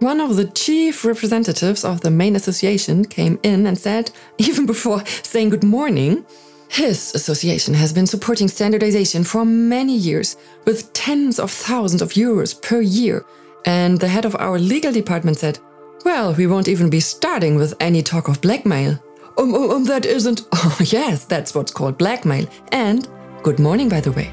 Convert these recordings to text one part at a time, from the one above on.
One of the chief representatives of the main association came in and said, even before saying good morning, his association has been supporting standardization for many years with tens of thousands of euros per year. And the head of our legal department said, Well, we won't even be starting with any talk of blackmail. Um, um, um that isn't. Oh, yes, that's what's called blackmail. And good morning, by the way.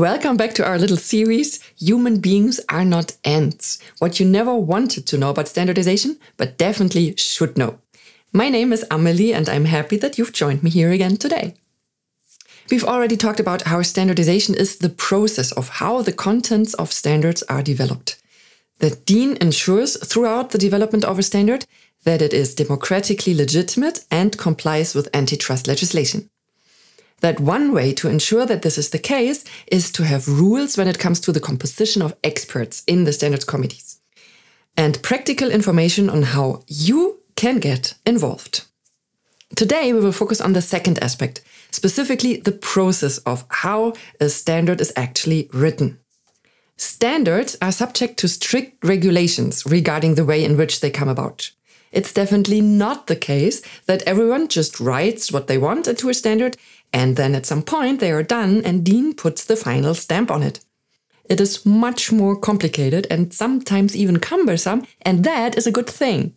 Welcome back to our little series Human Beings Are Not Ants. What you never wanted to know about standardization, but definitely should know. My name is Amelie, and I'm happy that you've joined me here again today. We've already talked about how standardization is the process of how the contents of standards are developed. The DIN ensures throughout the development of a standard that it is democratically legitimate and complies with antitrust legislation that one way to ensure that this is the case is to have rules when it comes to the composition of experts in the standards committees and practical information on how you can get involved. Today, we will focus on the second aspect, specifically the process of how a standard is actually written. Standards are subject to strict regulations regarding the way in which they come about. It's definitely not the case that everyone just writes what they want into a standard and then at some point they are done and DIN puts the final stamp on it. It is much more complicated and sometimes even cumbersome, and that is a good thing.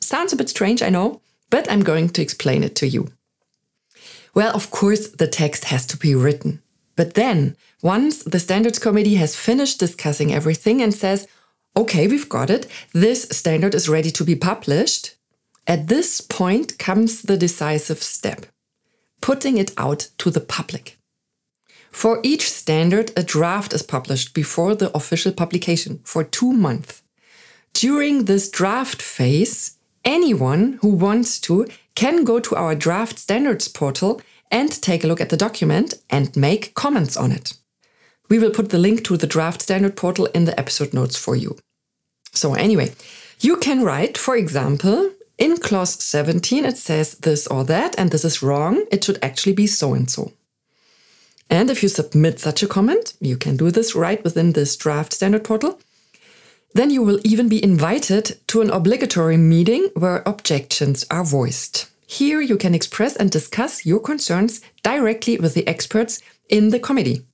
Sounds a bit strange, I know, but I'm going to explain it to you. Well, of course, the text has to be written. But then, once the Standards Committee has finished discussing everything and says, okay, we've got it, this standard is ready to be published, at this point comes the decisive step putting it out to the public. For each standard, a draft is published before the official publication for two months. During this draft phase, anyone who wants to can go to our draft standards portal and take a look at the document and make comments on it. We will put the link to the draft standard portal in the episode notes for you. So, anyway, you can write, for example, in clause 17, it says this or that, and this is wrong. It should actually be so and so. And if you submit such a comment, you can do this right within this draft standard portal. Then you will even be invited to an obligatory meeting where objections are voiced. Here you can express and discuss your concerns directly with the experts in the committee.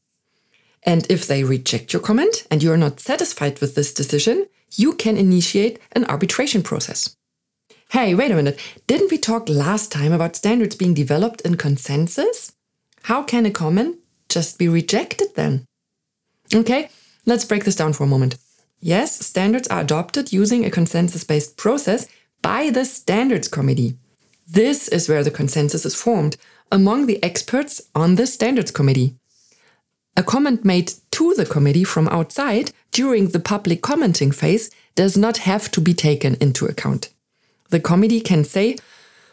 And if they reject your comment and you're not satisfied with this decision, you can initiate an arbitration process. Hey, wait a minute. Didn't we talk last time about standards being developed in consensus? How can a comment just be rejected then? Okay, let's break this down for a moment. Yes, standards are adopted using a consensus based process by the Standards Committee. This is where the consensus is formed among the experts on the Standards Committee. A comment made to the committee from outside during the public commenting phase does not have to be taken into account. The committee can say,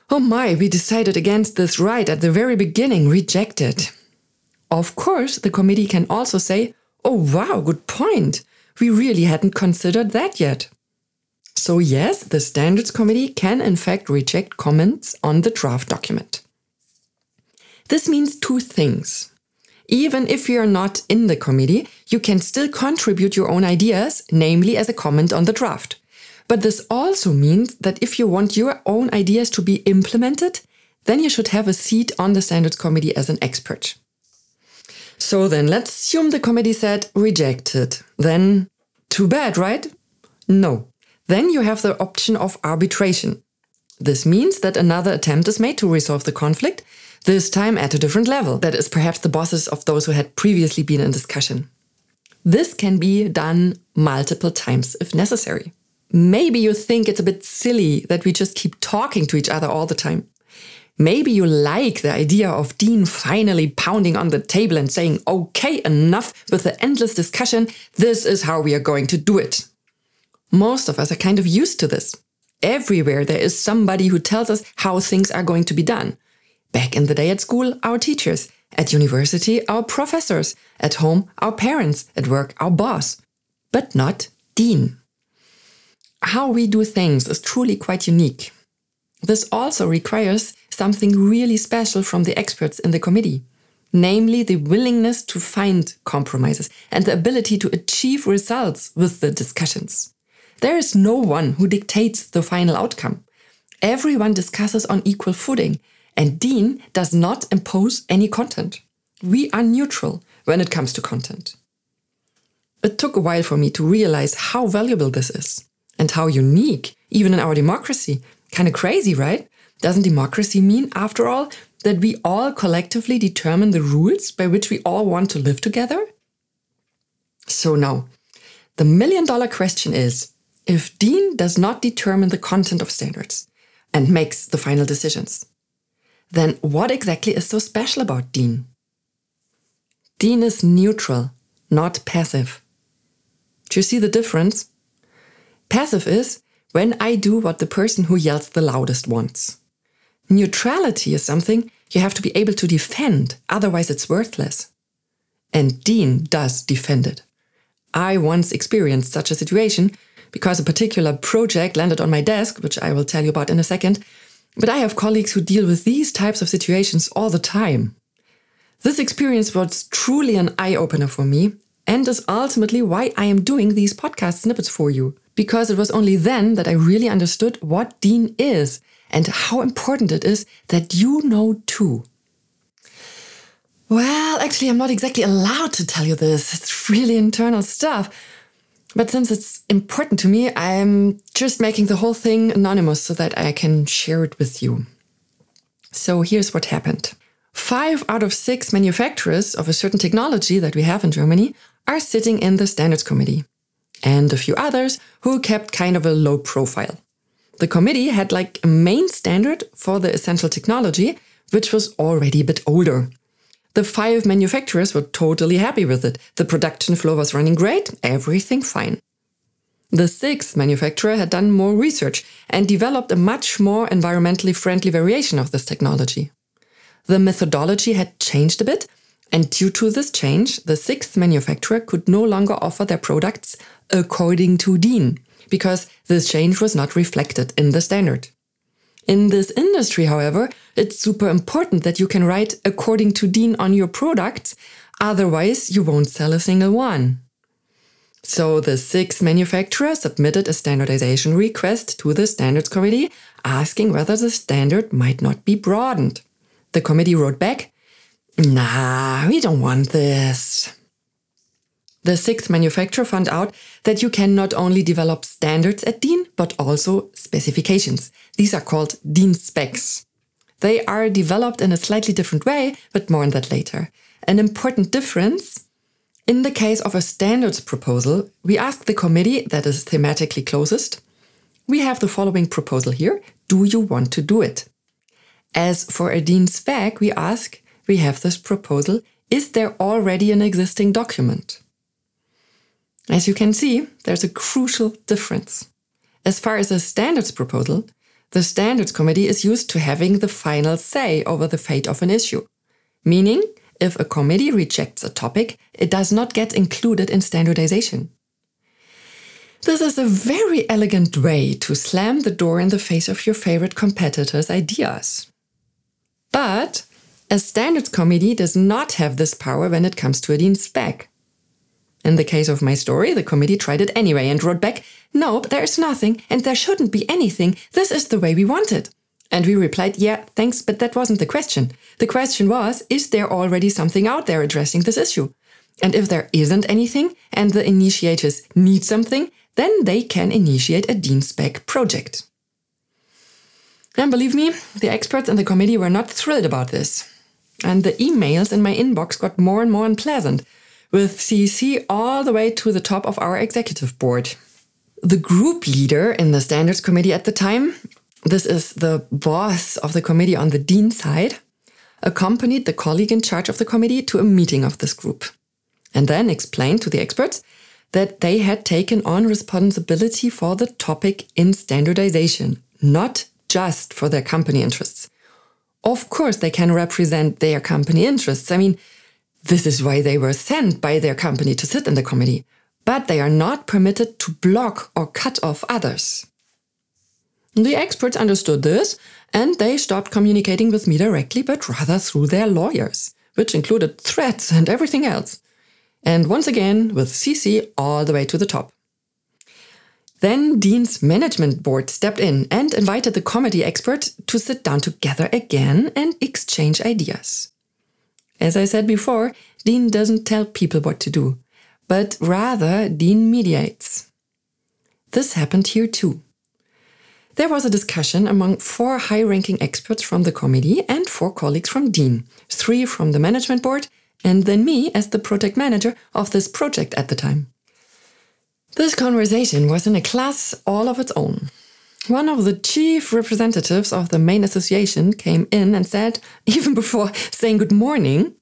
Oh my, we decided against this right at the very beginning, reject it. Of course, the committee can also say, Oh wow, good point. We really hadn't considered that yet. So, yes, the Standards Committee can in fact reject comments on the draft document. This means two things. Even if you're not in the committee, you can still contribute your own ideas, namely as a comment on the draft. But this also means that if you want your own ideas to be implemented, then you should have a seat on the standards committee as an expert. So then let's assume the committee said rejected. Then too bad, right? No. Then you have the option of arbitration. This means that another attempt is made to resolve the conflict, this time at a different level. That is perhaps the bosses of those who had previously been in discussion. This can be done multiple times if necessary. Maybe you think it's a bit silly that we just keep talking to each other all the time. Maybe you like the idea of DIN finally pounding on the table and saying, okay, enough with the endless discussion. This is how we are going to do it. Most of us are kind of used to this. Everywhere there is somebody who tells us how things are going to be done. Back in the day at school, our teachers. At university, our professors. At home, our parents. At work, our boss. But not DIN. How we do things is truly quite unique. This also requires something really special from the experts in the committee, namely the willingness to find compromises and the ability to achieve results with the discussions. There is no one who dictates the final outcome. Everyone discusses on equal footing, and DIN does not impose any content. We are neutral when it comes to content. It took a while for me to realize how valuable this is and how unique, even in our democracy. Kind of crazy, right? Doesn't democracy mean, after all, that we all collectively determine the rules by which we all want to live together? So now, the million dollar question is if DIN does not determine the content of standards and makes the final decisions, then what exactly is so special about DIN? DIN is neutral, not passive. Do you see the difference? Passive is when I do what the person who yells the loudest wants. Neutrality is something you have to be able to defend, otherwise, it's worthless. And DIN does defend it. I once experienced such a situation because a particular project landed on my desk, which I will tell you about in a second. But I have colleagues who deal with these types of situations all the time. This experience was truly an eye opener for me and is ultimately why I am doing these podcast snippets for you. Because it was only then that I really understood what DIN is and how important it is that you know too. Well, actually, I'm not exactly allowed to tell you this. It's really internal stuff. But since it's important to me, I'm just making the whole thing anonymous so that I can share it with you. So here's what happened. Five out of six manufacturers of a certain technology that we have in Germany are sitting in the standards committee, and a few others who kept kind of a low profile. The committee had like a main standard for the essential technology, which was already a bit older. The five manufacturers were totally happy with it. The production flow was running great, everything fine. The sixth manufacturer had done more research and developed a much more environmentally friendly variation of this technology. The methodology had changed a bit, and due to this change, the sixth manufacturer could no longer offer their products according to DIN, because this change was not reflected in the standard. In this industry, however, it's super important that you can write according to DIN on your products, otherwise, you won't sell a single one. So the sixth manufacturer submitted a standardization request to the standards committee asking whether the standard might not be broadened. The committee wrote back, Nah, we don't want this. The sixth manufacturer found out that you can not only develop standards at DIN, but also specifications. These are called DIN specs. They are developed in a slightly different way, but more on that later. An important difference in the case of a standards proposal, we ask the committee that is thematically closest, we have the following proposal here. Do you want to do it? As for a DIN spec, we ask, we have this proposal. Is there already an existing document? As you can see, there's a crucial difference. As far as a standards proposal, the standards committee is used to having the final say over the fate of an issue. Meaning, if a committee rejects a topic, it does not get included in standardization. This is a very elegant way to slam the door in the face of your favorite competitor's ideas. But a standards committee does not have this power when it comes to a DIN spec. In the case of my story, the committee tried it anyway and wrote back, Nope, there's nothing, and there shouldn't be anything. This is the way we want it. And we replied, Yeah, thanks, but that wasn't the question. The question was, Is there already something out there addressing this issue? And if there isn't anything, and the initiators need something, then they can initiate a DIN spec project. And believe me, the experts in the committee were not thrilled about this. And the emails in my inbox got more and more unpleasant with CEC all the way to the top of our executive board. The group leader in the standards committee at the time, this is the boss of the committee on the DIN side, accompanied the colleague in charge of the committee to a meeting of this group and then explained to the experts that they had taken on responsibility for the topic in standardization, not just for their company interests. Of course, they can represent their company interests. I mean, this is why they were sent by their company to sit in the committee. But they are not permitted to block or cut off others. The experts understood this and they stopped communicating with me directly, but rather through their lawyers, which included threats and everything else. And once again, with CC all the way to the top. Then DIN's management board stepped in and invited the comedy experts to sit down together again and exchange ideas. As I said before, DIN doesn't tell people what to do, but rather DIN mediates. This happened here too. There was a discussion among four high ranking experts from the committee and four colleagues from DIN, three from the management board, and then me as the project manager of this project at the time. This conversation was in a class all of its own. One of the chief representatives of the main association came in and said, even before saying good morning,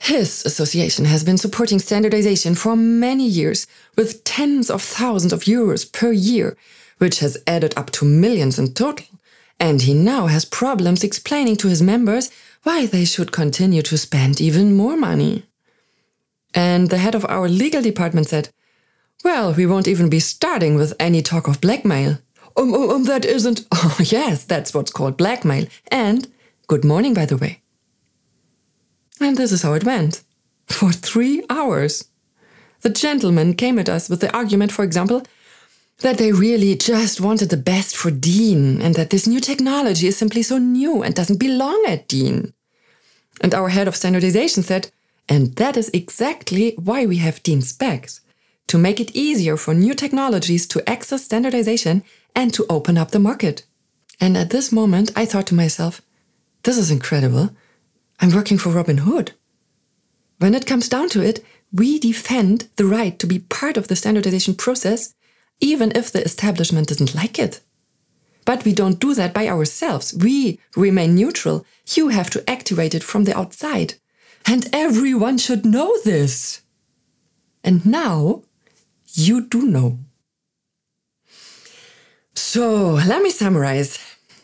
his association has been supporting standardization for many years with tens of thousands of euros per year which has added up to millions in total. And he now has problems explaining to his members why they should continue to spend even more money. And the head of our legal department said, Well, we won't even be starting with any talk of blackmail. Um, um, um, that isn't. Oh, yes, that's what's called blackmail. And good morning, by the way. And this is how it went. For three hours. The gentleman came at us with the argument, for example, that they really just wanted the best for DIN and that this new technology is simply so new and doesn't belong at DIN. And our head of standardization said, and that is exactly why we have DIN specs to make it easier for new technologies to access standardization and to open up the market. And at this moment, I thought to myself, this is incredible. I'm working for Robin Hood. When it comes down to it, we defend the right to be part of the standardization process even if the establishment doesn't like it. But we don't do that by ourselves. We remain neutral. You have to activate it from the outside. And everyone should know this. And now you do know. So let me summarize.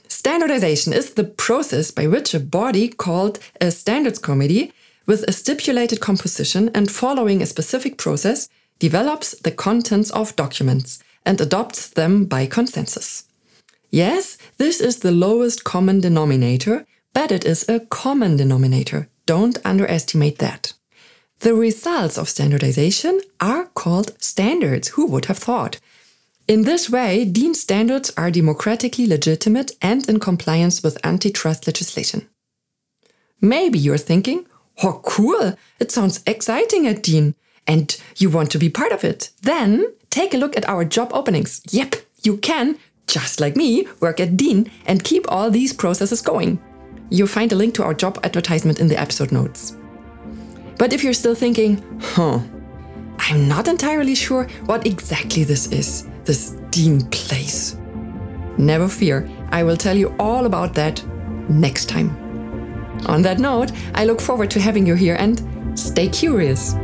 Standardization is the process by which a body called a standards committee, with a stipulated composition and following a specific process, develops the contents of documents and adopts them by consensus. Yes, this is the lowest common denominator, but it is a common denominator. Don't underestimate that. The results of standardization are called standards. Who would have thought? In this way, DIN standards are democratically legitimate and in compliance with antitrust legislation. Maybe you're thinking, oh, cool, it sounds exciting at DIN and you want to be part of it, then take a look at our job openings. Yep, you can, just like me, work at DIN and keep all these processes going. You'll find a link to our job advertisement in the episode notes. But if you're still thinking, huh, I'm not entirely sure what exactly this is, this DIN place. Never fear, I will tell you all about that next time. On that note, I look forward to having you here and stay curious.